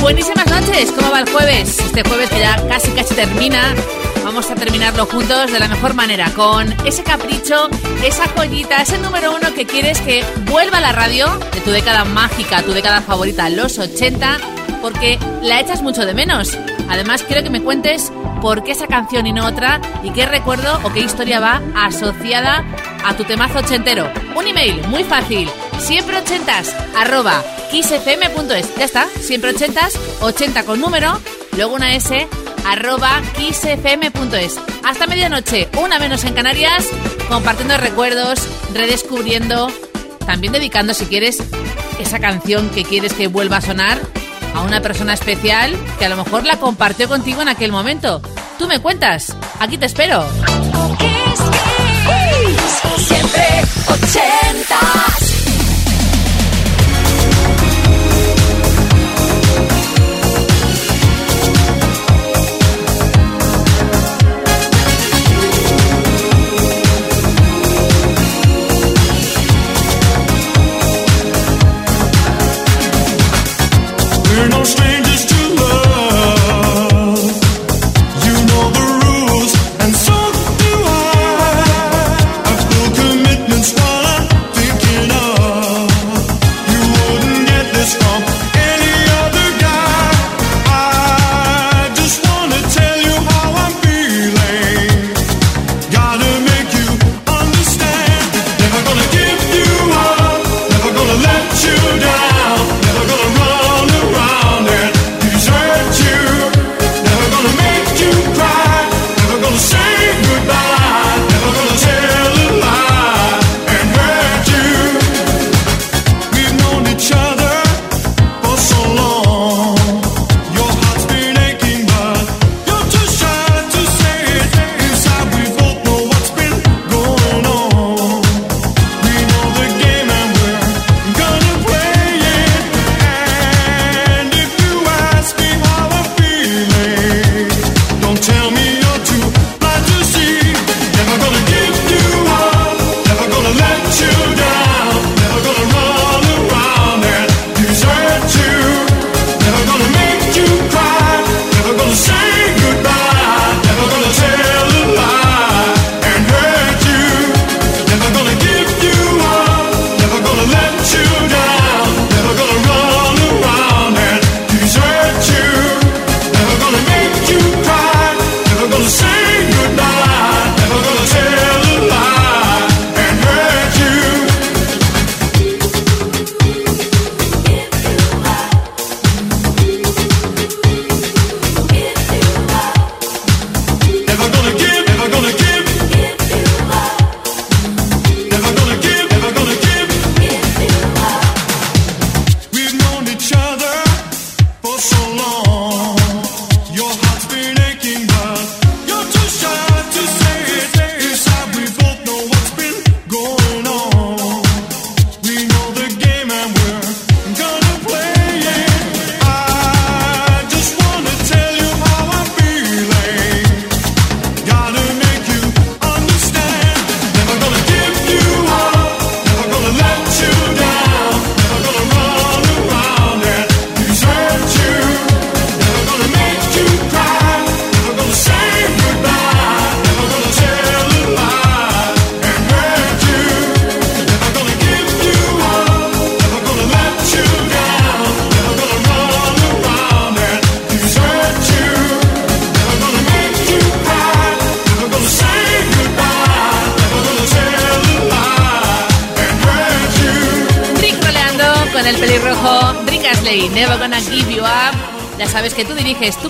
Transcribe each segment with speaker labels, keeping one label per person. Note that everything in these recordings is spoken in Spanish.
Speaker 1: Buenísimas noches, ¿cómo va el jueves? Este jueves que ya casi casi termina. Vamos a terminarlo juntos de la mejor manera, con ese capricho, esa joyita, ese número uno que quieres que vuelva a la radio de tu década mágica, tu década favorita, los 80, porque la echas mucho de menos. Además, quiero que me cuentes por qué esa canción y no otra y qué recuerdo o qué historia va asociada a tu temazo ochentero. Un email muy fácil, siempre ochentas arroba kissfm.es. Ya está, siempre ochentas, 80 con número, luego una S arroba kissfm.es. Hasta medianoche, una menos en Canarias, compartiendo recuerdos, redescubriendo, también dedicando si quieres esa canción que quieres que vuelva a sonar a una persona especial que a lo mejor la compartió contigo en aquel momento. Tú me cuentas, aquí te espero.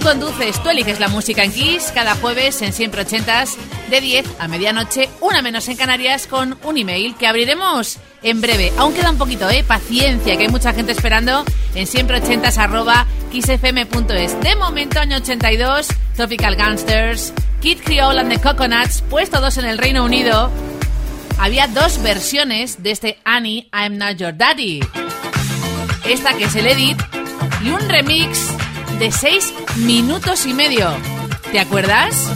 Speaker 1: conduces, tú eliges la música en Kiss cada jueves en Siempre Ochentas de 10 a medianoche, una menos en Canarias con un email que abriremos en breve. Aún queda un poquito, eh, paciencia, que hay mucha gente esperando en siempre ochentas arroba kissfm.es. De momento, año 82, Tropical Gangsters, Kid Creole and the Coconuts, puesto todos en el Reino Unido. Había dos versiones de este Annie, I'm Not Your Daddy. Esta que es el edit y un remix de seis minutos y medio. ¿Te acuerdas?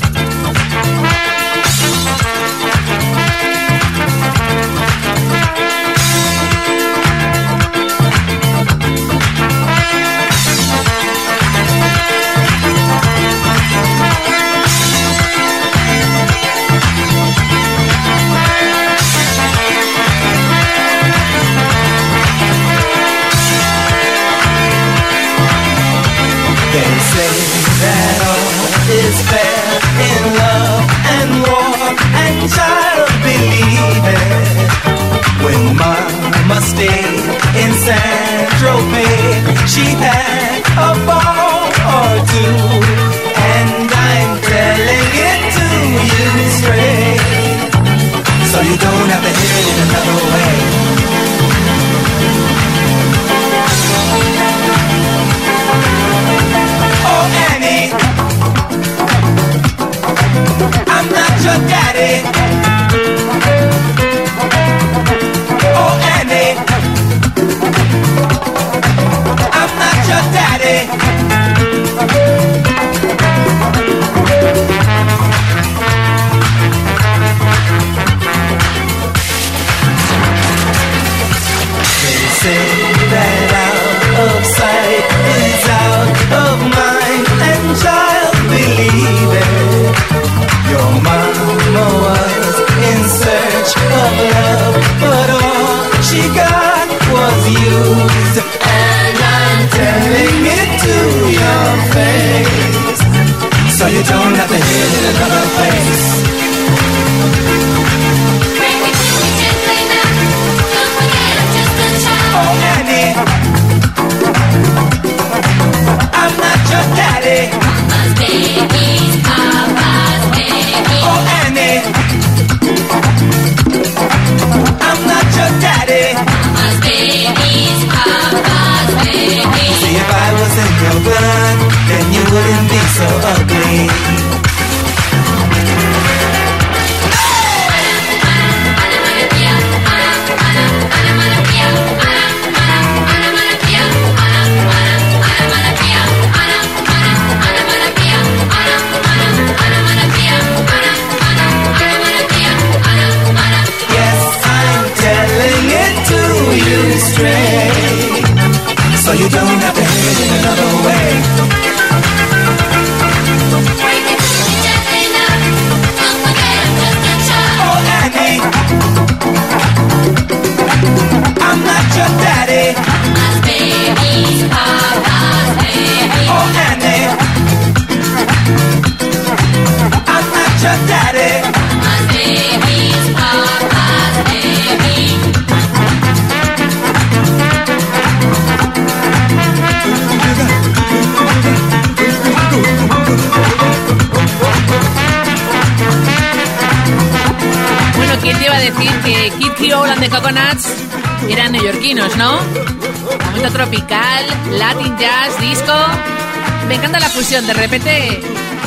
Speaker 2: De repente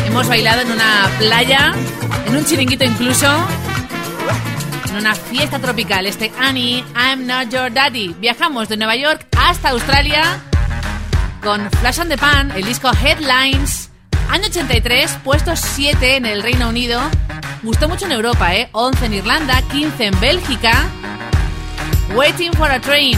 Speaker 2: hemos bailado en una playa, en un chiringuito incluso, en una fiesta tropical. Este Annie, I'm Not Your Daddy. Viajamos de Nueva York hasta Australia con Flash and the Pan, el disco Headlines, año 83, puesto 7 en el Reino Unido. Gustó mucho en Europa, ¿eh? 11 en Irlanda, 15 en Bélgica. Waiting for a Train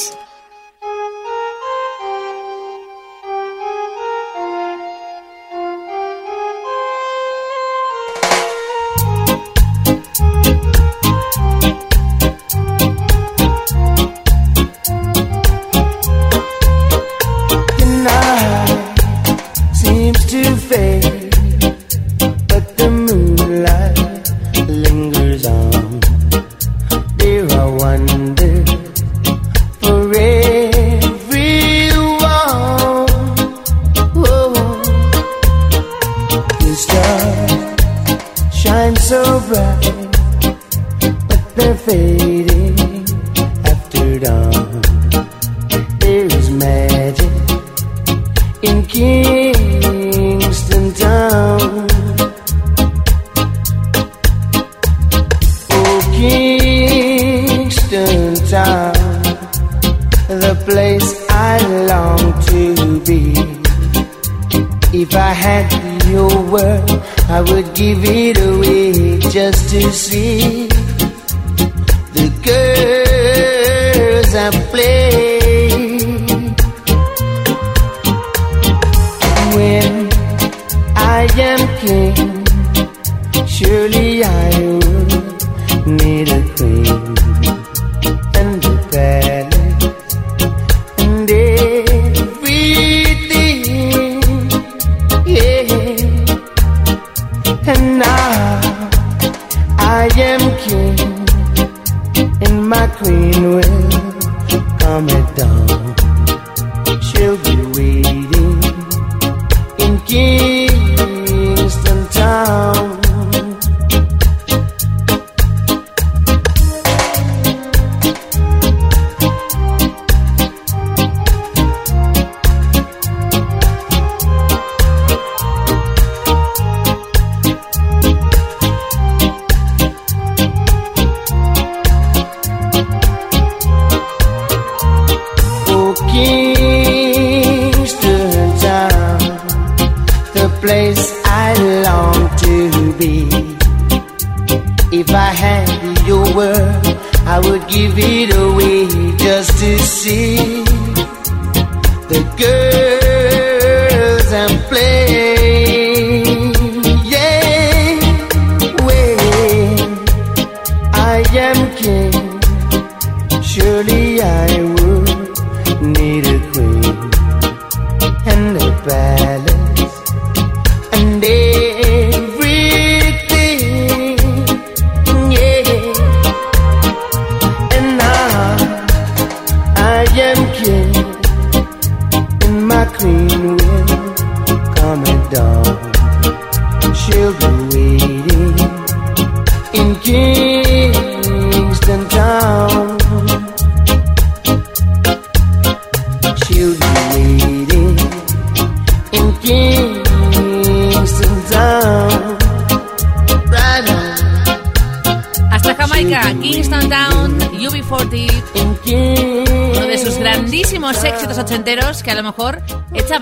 Speaker 3: Kingston town, the place I long to be. If I had your word, I would give it away just to see the girls I play.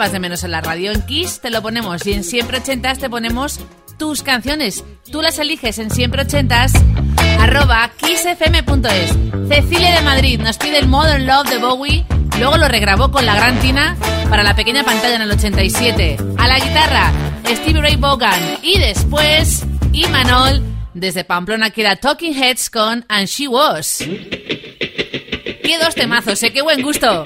Speaker 2: de menos en la radio. En Kiss te lo ponemos y en Siempre Ochentas te ponemos tus canciones. Tú las eliges en Siempre Ochentas arroba kissfm.es. Cecilia de Madrid nos pide el Modern Love de Bowie, luego lo regrabó con la gran Tina para la pequeña pantalla en el 87. A la guitarra, Steve Ray Vaughan y después Imanol desde Pamplona que era Talking Heads con And She Was. ¡Qué dos temazos, ¿eh? ¡Qué buen gusto!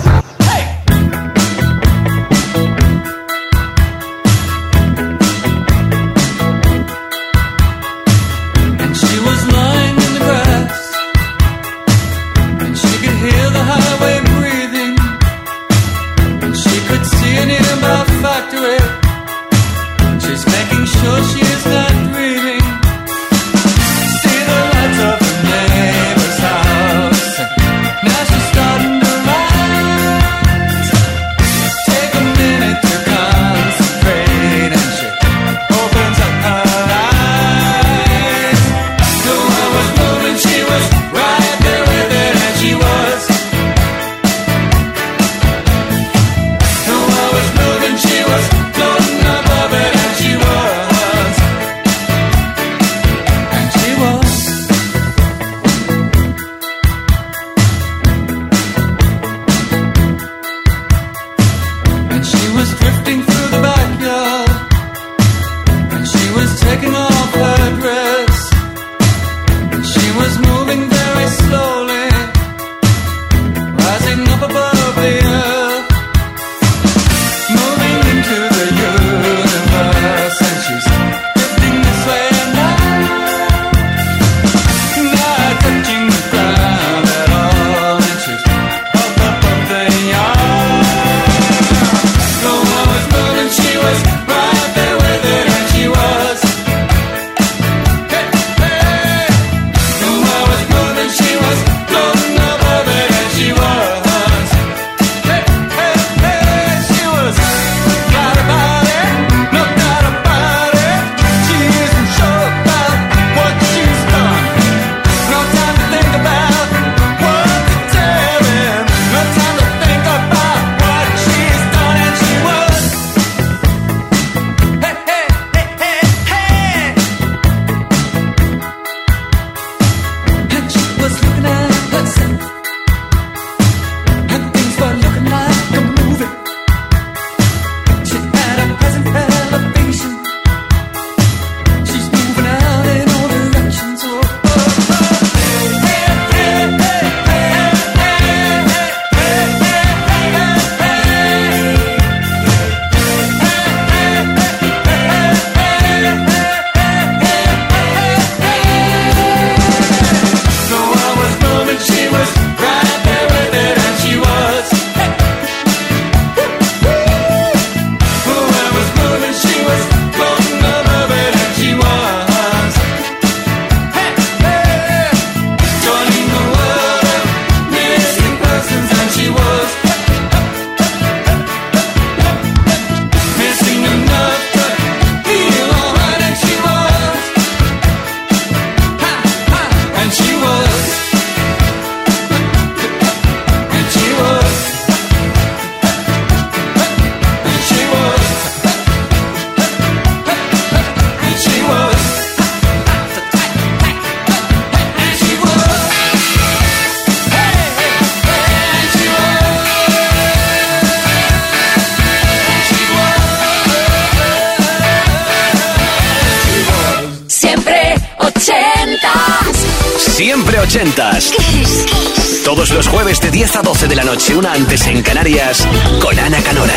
Speaker 4: 80s.
Speaker 5: Todos los jueves de 10 a 12 de la noche, una antes en Canarias, con Ana Canora.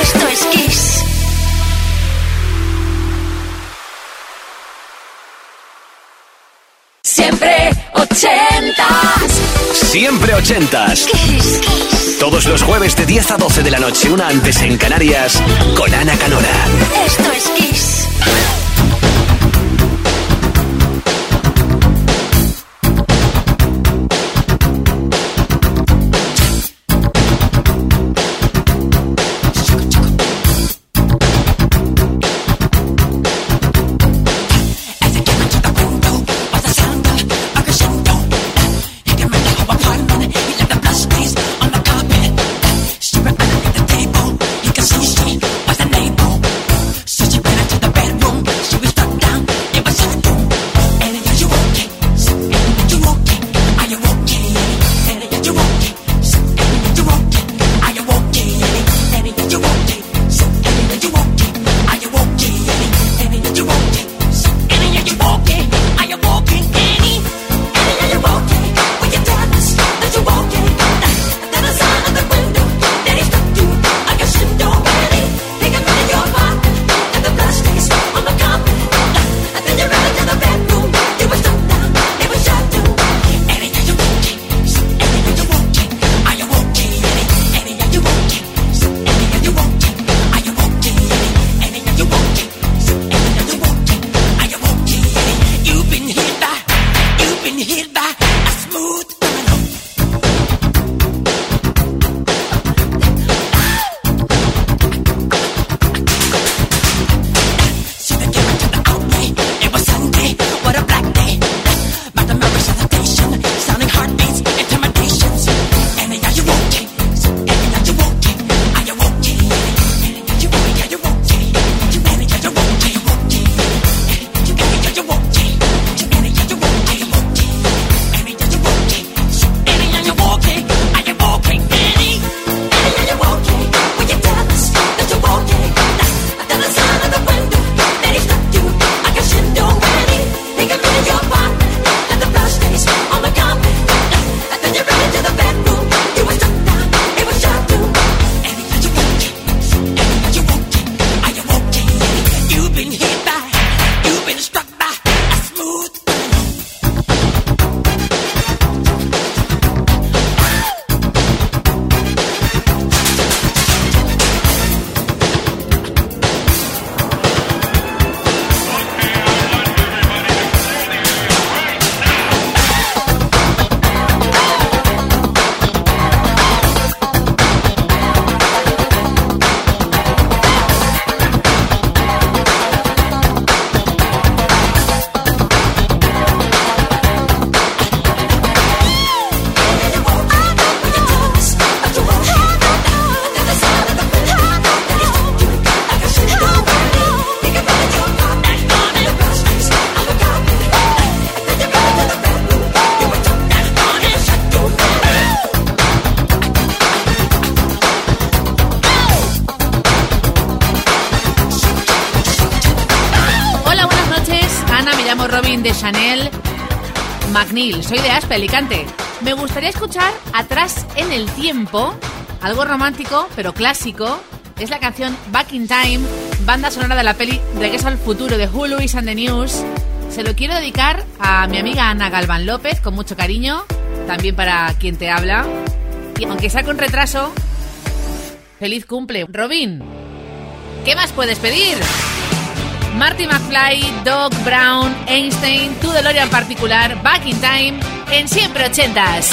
Speaker 4: Esto es Kiss. Siempre ochentas.
Speaker 5: Siempre
Speaker 4: 80
Speaker 5: Todos los jueves de 10 a 12 de la noche, una antes en Canarias, con Ana Canora.
Speaker 4: Esto es Kiss.
Speaker 2: Soy de Aspe, Alicante. Me gustaría escuchar Atrás en el Tiempo, algo romántico pero clásico. Es la canción Back in Time, banda sonora de la peli Regreso al Futuro de Hulu y and the News. Se lo quiero dedicar a mi amiga Ana Galván López con mucho cariño, también para quien te habla. Y aunque sea con retraso, feliz cumple, Robin. ¿Qué más puedes pedir? Marty McFly, Doc Brown, Einstein, tu en particular, Back in Time, en Siempre Ochentas.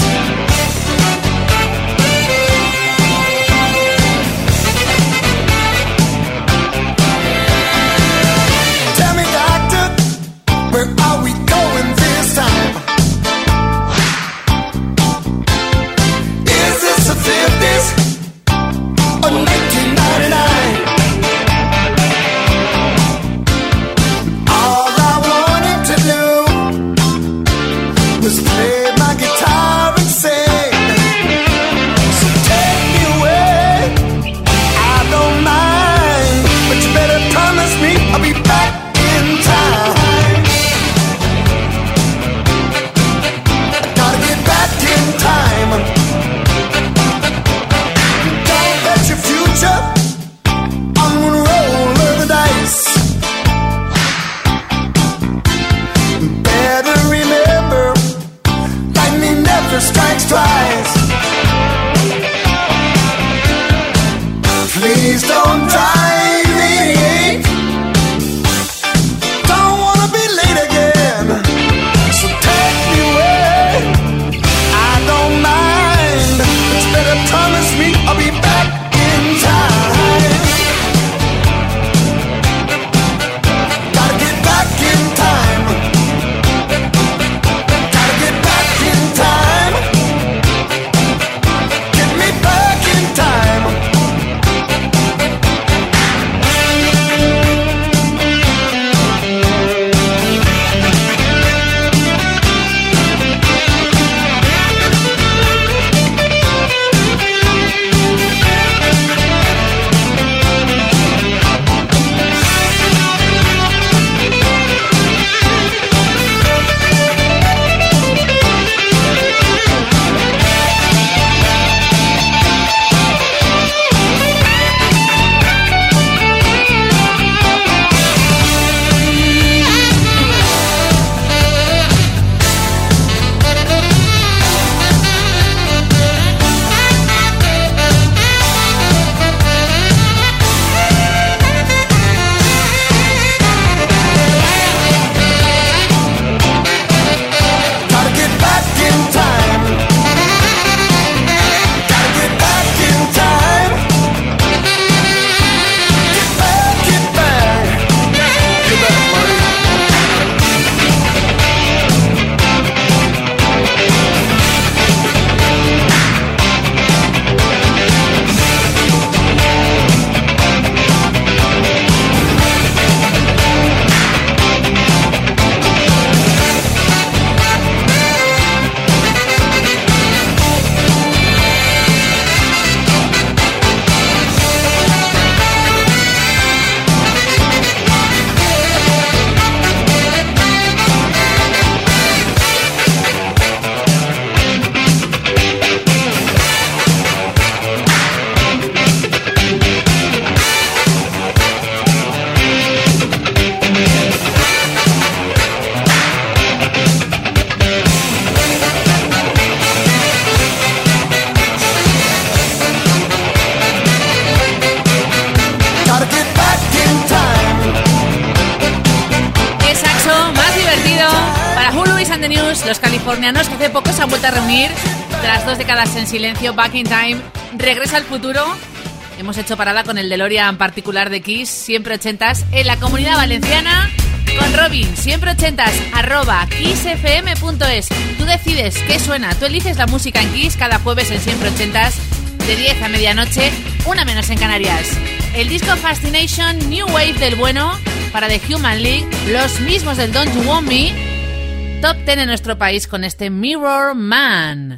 Speaker 2: Para Hulu y San News, los californianos que hace poco se han vuelto a reunir tras dos décadas en silencio, Back in Time, Regresa al futuro. Hemos hecho parada con el DeLorean particular de Kiss, siempre ochentas, en la comunidad valenciana con Robin, siempre ochentas, arroba kissfm.es. Tú decides qué suena, tú eliges la música en Kiss cada jueves en siempre ochentas, de 10 a medianoche, una menos en Canarias. El disco Fascination New Wave del bueno, para The Human League, los mismos del Don't You Want Me, top 10 en nuestro país con este Mirror Man.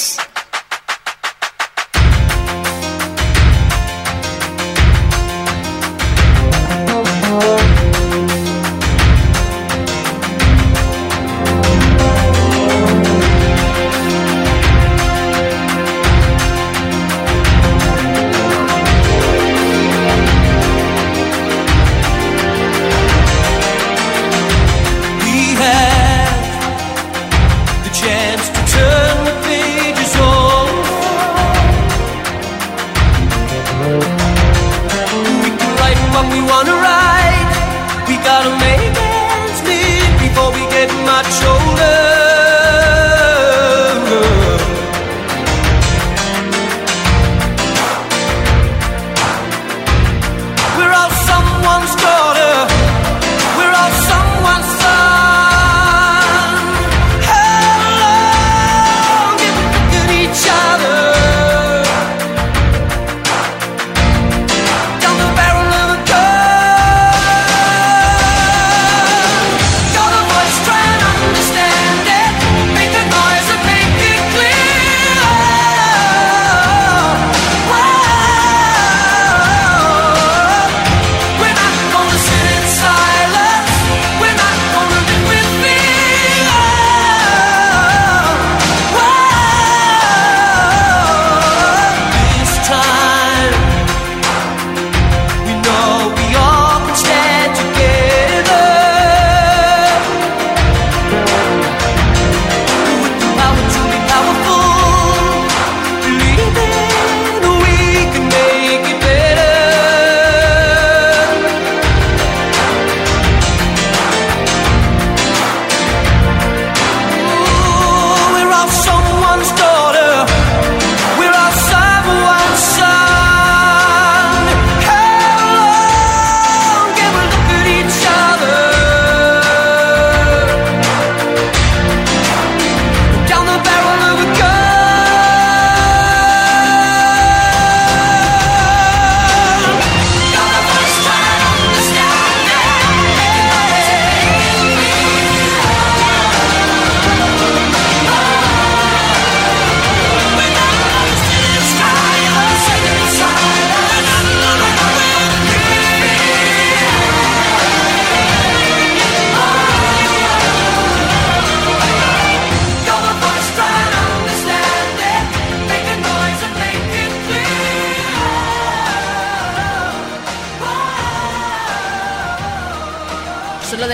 Speaker 6: 건데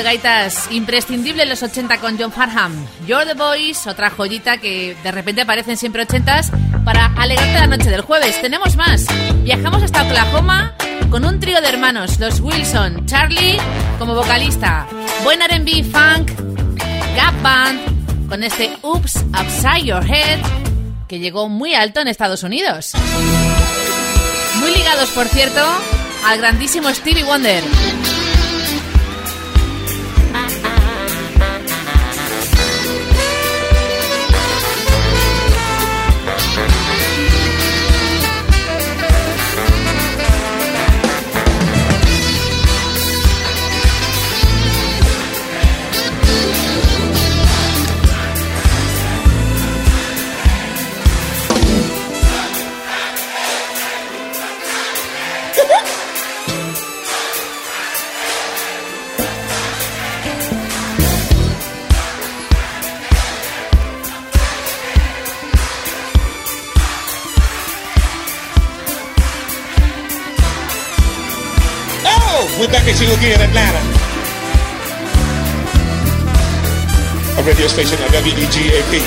Speaker 6: gaitas imprescindible en los 80 con John Farham. You're the Boys, otra joyita que de repente aparecen siempre 80s para alegrarte la noche del jueves. Tenemos más. Viajamos hasta Oklahoma con un trío de hermanos, los Wilson, Charlie como vocalista, buen R&B funk, Gap Band con este Oops Upside Your Head que llegó muy alto en Estados Unidos. Muy ligados, por cierto, al grandísimo Stevie Wonder.
Speaker 7: we're back at you again, Atlanta. A radio station at WEGAP.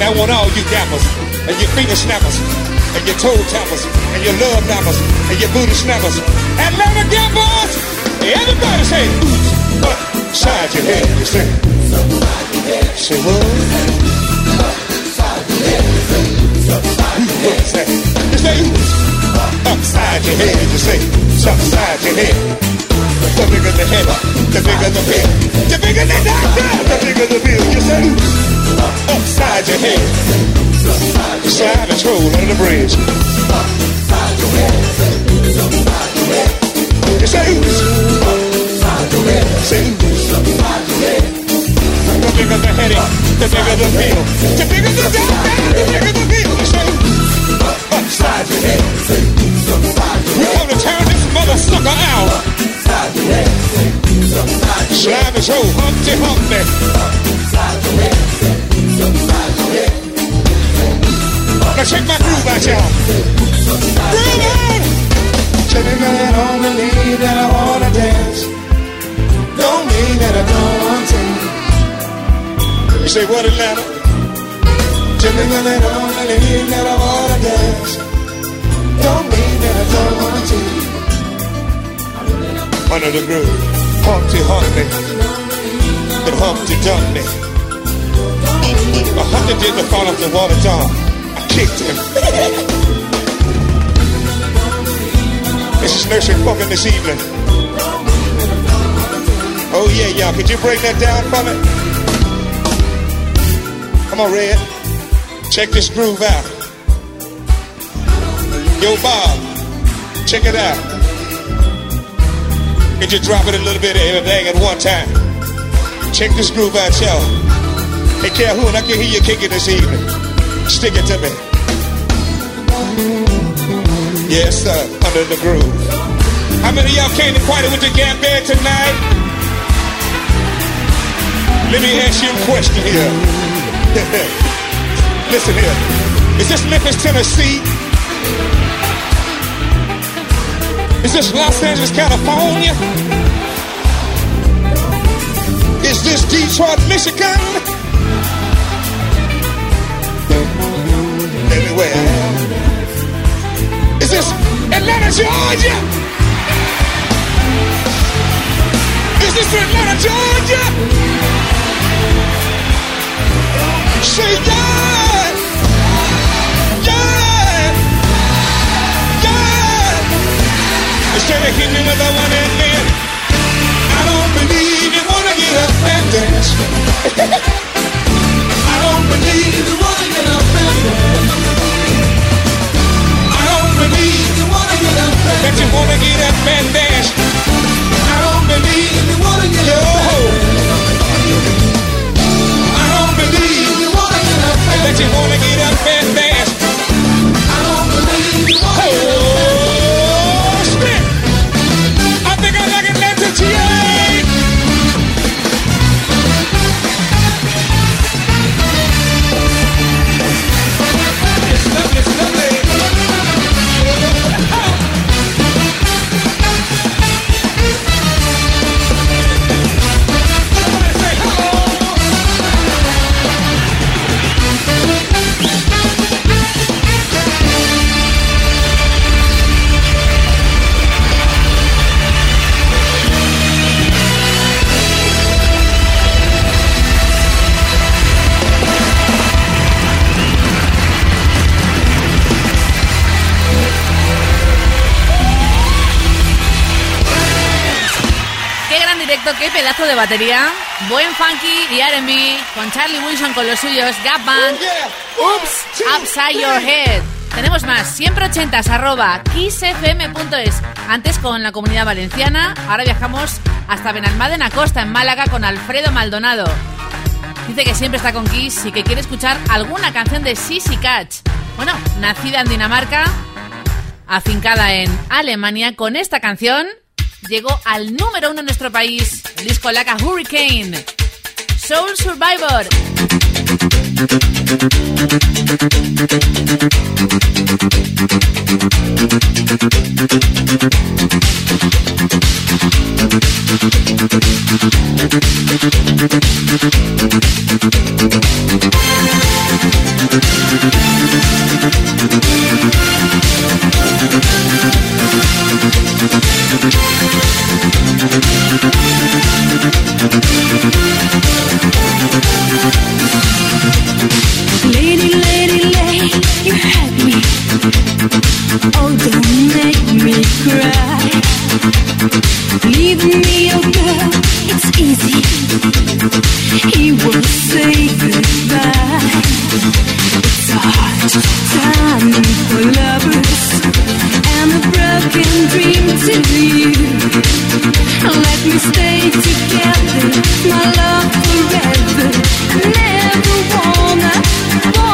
Speaker 7: now want all you dappers, and your finger snappers, and your toe tappers, and your love nappers, and your booty snappers. Atlanta gappers, Everybody say, ooh, upside uh, your head, you say. Say what? Upside uh, uh, your head, you say. Upside your head. You say, upside your head, you say some size in here. The bigger the hammer, the bigger the bill. The bigger the doctor, the bigger the bill. You say, upside your head. The slide is roll under the bridge. Upside your head. Upside your head. You say, upside your head. Say, The bigger the headache, the bigger the bill. The bigger the doctor, the bigger the bill. You say, upside your head. Say, upside your head. We come to town motherfucker out. Slam his hoe, humpty humpty. Now check my groove out, y'all.
Speaker 8: Bring it! Gentlemen, I don't believe that I wanna dance. Don't mean that I don't want to.
Speaker 7: You say what, Atlanta?
Speaker 8: Gentlemen, I do only believe that I wanna dance. Don't mean that I don't want to
Speaker 7: under the groove. Humpty Humpty, and Humpty Dumpty. A Humpty did the fall off the water jar. I kicked him. this is nursery fucking this evening. Oh yeah, y'all, could you break that down for me? Come on, Red. Check this groove out. Yo, Bob, check it out just drop it a little bit of everything at one time. Check this groove out, y'all. Hey, Calhoun, I can hear you kicking this evening. Stick it to me. Yes, sir, under the groove. How many of y'all came to party with the Gap Band tonight? Let me ask you a question here. Listen here. Is this Memphis, Tennessee? Is this Los Angeles, California? Is this Detroit, Michigan? Anywhere. Is this Atlanta, Georgia? Is this Atlanta, Georgia? Say yeah! should have hit me with a one and I don't believe you wanna get up and dance. I don't believe you wanna get up and dance. I don't believe you wanna get up and dance. That you wanna get up and dance. I don't believe you wanna get up and
Speaker 2: dance. batería, Buen Funky y R&B, con Charlie Wilson con los suyos, Gap Band, oh, Upside Your Head. Tenemos más, siempre ochentas, arroba, kissfm.es. Antes con la comunidad valenciana, ahora viajamos hasta Benalmádena Costa, en Málaga, con Alfredo Maldonado. Dice que siempre está con Kiss y que quiere escuchar alguna canción de Sissy Catch. Bueno, nacida en Dinamarca, afincada en Alemania, con esta canción llegó al número uno en nuestro país, el disco Hurricane, Soul Survivor.
Speaker 9: Lady, lady, lady you had me. Oh, don't make me cry. Leaving me, alone, it's easy. He will say goodbye. It's a hard time for lovers and a broken dream to Let me stay together, my love forever. Never wanna. wanna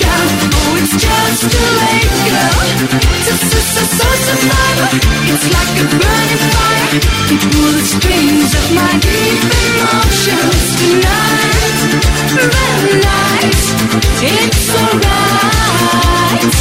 Speaker 9: much a It's like a burning fire. You the strings of my deep emotions tonight. it's alright.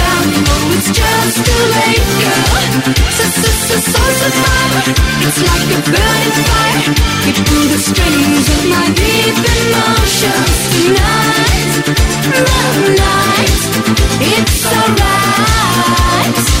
Speaker 9: It's just too late, girl. It's like a burning fire. the strings of my deep emotions tonight. Love night. It's alright.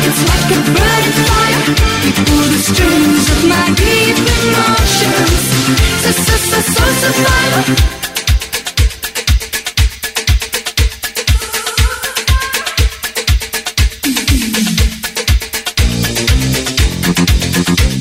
Speaker 9: It's like a burning fire. You pull the strings of my deep emotions. So, so, so, so, survivor.